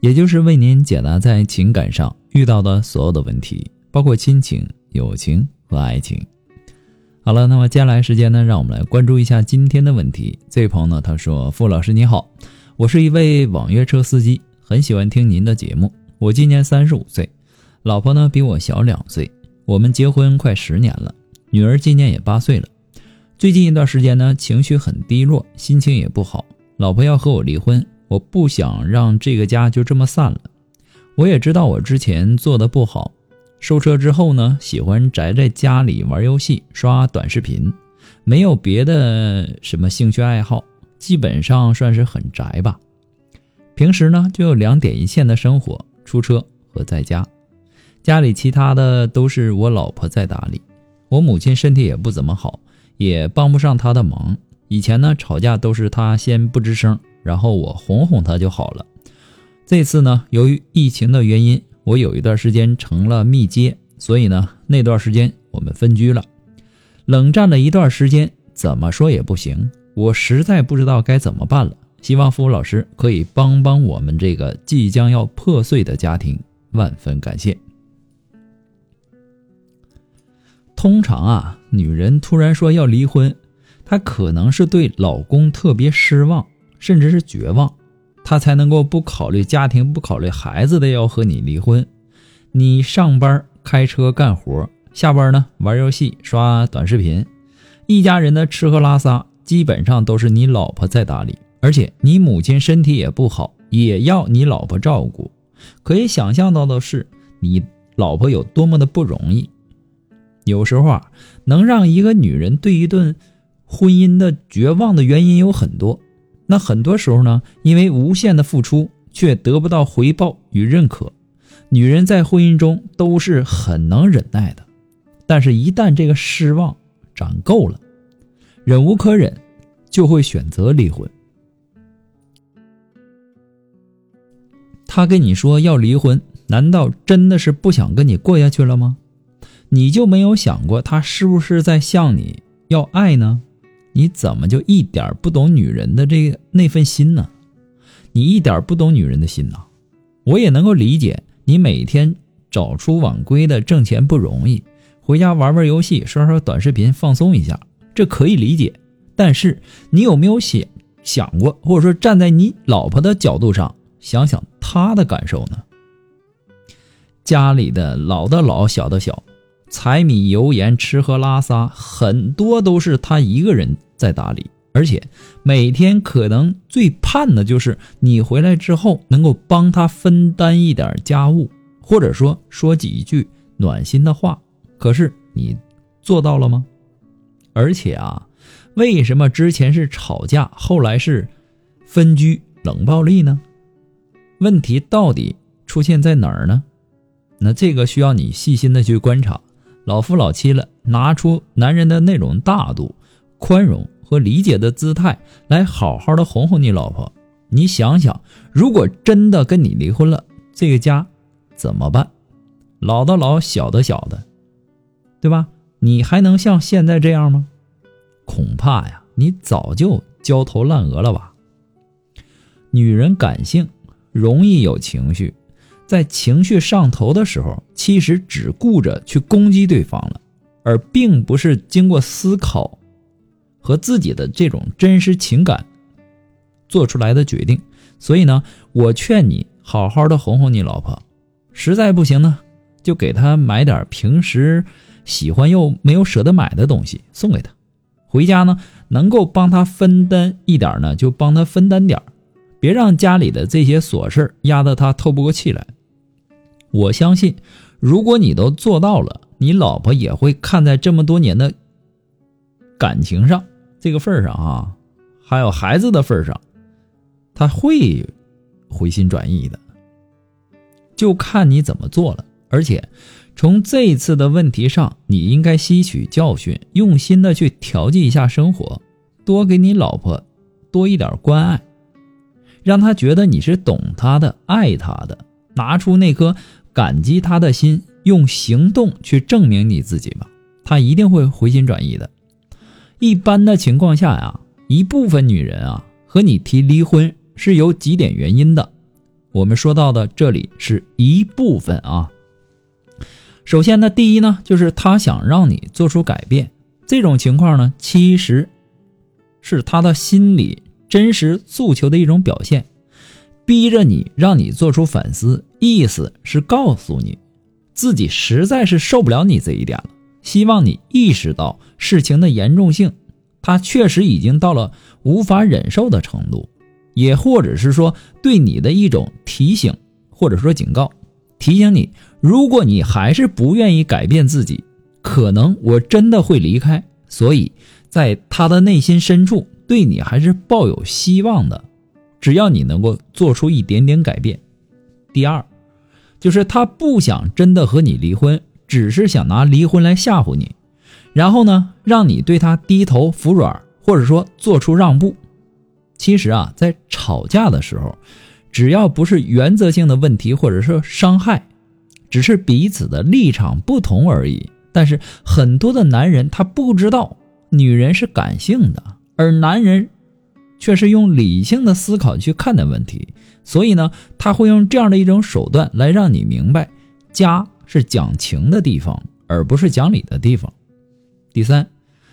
也就是为您解答在情感上遇到的所有的问题，包括亲情、友情和爱情。好了，那么接下来时间呢，让我们来关注一下今天的问题。这位朋友呢，他说：“傅老师你好，我是一位网约车司机，很喜欢听您的节目。我今年三十五岁，老婆呢比我小两岁，我们结婚快十年了，女儿今年也八岁了。最近一段时间呢，情绪很低落，心情也不好，老婆要和我离婚。”我不想让这个家就这么散了。我也知道我之前做的不好，收车之后呢，喜欢宅在家里玩游戏、刷短视频，没有别的什么兴趣爱好，基本上算是很宅吧。平时呢，就有两点一线的生活：出车和在家。家里其他的都是我老婆在打理。我母亲身体也不怎么好，也帮不上她的忙。以前呢，吵架都是她先不吱声。然后我哄哄他就好了。这次呢，由于疫情的原因，我有一段时间成了密接，所以呢，那段时间我们分居了，冷战了一段时间，怎么说也不行，我实在不知道该怎么办了。希望付老师可以帮帮我们这个即将要破碎的家庭，万分感谢。通常啊，女人突然说要离婚，她可能是对老公特别失望。甚至是绝望，他才能够不考虑家庭、不考虑孩子的要和你离婚。你上班开车干活，下班呢玩游戏、刷短视频，一家人的吃喝拉撒基本上都是你老婆在打理。而且你母亲身体也不好，也要你老婆照顾。可以想象到的是，你老婆有多么的不容易。有时候啊，能让一个女人对一段婚姻的绝望的原因有很多。那很多时候呢，因为无限的付出却得不到回报与认可，女人在婚姻中都是很能忍耐的，但是，一旦这个失望攒够了，忍无可忍，就会选择离婚。他跟你说要离婚，难道真的是不想跟你过下去了吗？你就没有想过他是不是在向你要爱呢？你怎么就一点不懂女人的这个那份心呢？你一点不懂女人的心呐！我也能够理解，你每天早出晚归的挣钱不容易，回家玩玩游戏、刷刷短视频放松一下，这可以理解。但是你有没有想想过，或者说站在你老婆的角度上想想她的感受呢？家里的老的老，小的小，柴米油盐、吃喝拉撒，很多都是她一个人。在打理，而且每天可能最盼的就是你回来之后能够帮他分担一点家务，或者说说几句暖心的话。可是你做到了吗？而且啊，为什么之前是吵架，后来是分居、冷暴力呢？问题到底出现在哪儿呢？那这个需要你细心的去观察。老夫老妻了，拿出男人的那种大度。宽容和理解的姿态来好好的哄哄你老婆。你想想，如果真的跟你离婚了，这个家怎么办？老的老，小的小的，对吧？你还能像现在这样吗？恐怕呀，你早就焦头烂额了吧。女人感性，容易有情绪，在情绪上头的时候，其实只顾着去攻击对方了，而并不是经过思考。和自己的这种真实情感做出来的决定，所以呢，我劝你好好的哄哄你老婆，实在不行呢，就给她买点平时喜欢又没有舍得买的东西送给她，回家呢能够帮她分担一点呢，就帮她分担点别让家里的这些琐事压得她透不过气来。我相信，如果你都做到了，你老婆也会看在这么多年的感情上。这个份上啊，还有孩子的份上，他会回心转意的。就看你怎么做了。而且，从这一次的问题上，你应该吸取教训，用心的去调剂一下生活，多给你老婆多一点关爱，让她觉得你是懂她的、爱她的，拿出那颗感激她的心，用行动去证明你自己吧，她一定会回心转意的。一般的情况下呀，一部分女人啊和你提离婚是有几点原因的，我们说到的这里是一部分啊。首先呢，第一呢，就是他想让你做出改变。这种情况呢，其实是他的心理真实诉求的一种表现，逼着你，让你做出反思。意思是告诉你，自己实在是受不了你这一点了，希望你意识到事情的严重性。他确实已经到了无法忍受的程度，也或者是说对你的一种提醒，或者说警告。提醒你，如果你还是不愿意改变自己，可能我真的会离开。所以，在他的内心深处，对你还是抱有希望的。只要你能够做出一点点改变。第二，就是他不想真的和你离婚，只是想拿离婚来吓唬你，然后呢，让你对他低头服软，或者说做出让步。其实啊，在吵架的时候。只要不是原则性的问题，或者说伤害，只是彼此的立场不同而已。但是很多的男人他不知道，女人是感性的，而男人却是用理性的思考去看待问题。所以呢，他会用这样的一种手段来让你明白，家是讲情的地方，而不是讲理的地方。第三，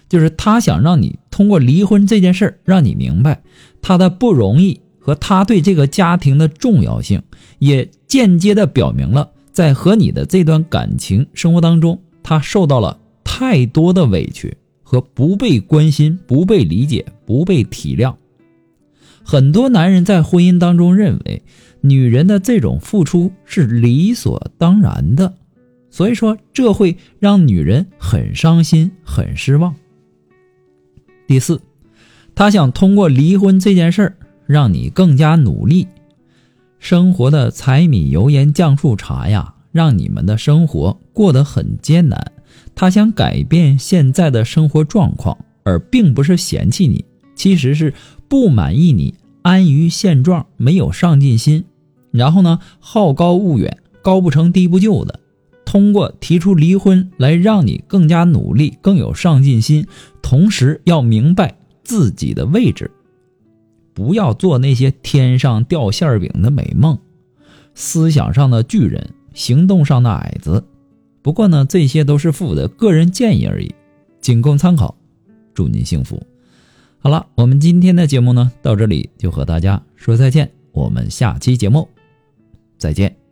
就是他想让你通过离婚这件事儿，让你明白他的不容易。和他对这个家庭的重要性，也间接的表明了，在和你的这段感情生活当中，他受到了太多的委屈和不被关心、不被理解、不被体谅。很多男人在婚姻当中认为，女人的这种付出是理所当然的，所以说这会让女人很伤心、很失望。第四，他想通过离婚这件事儿。让你更加努力，生活的柴米油盐酱醋茶呀，让你们的生活过得很艰难。他想改变现在的生活状况，而并不是嫌弃你，其实是不满意你安于现状，没有上进心。然后呢，好高骛远，高不成低不就的，通过提出离婚来让你更加努力，更有上进心，同时要明白自己的位置。不要做那些天上掉馅饼的美梦，思想上的巨人，行动上的矮子。不过呢，这些都是父的个人建议而已，仅供参考。祝您幸福。好了，我们今天的节目呢，到这里就和大家说再见。我们下期节目再见。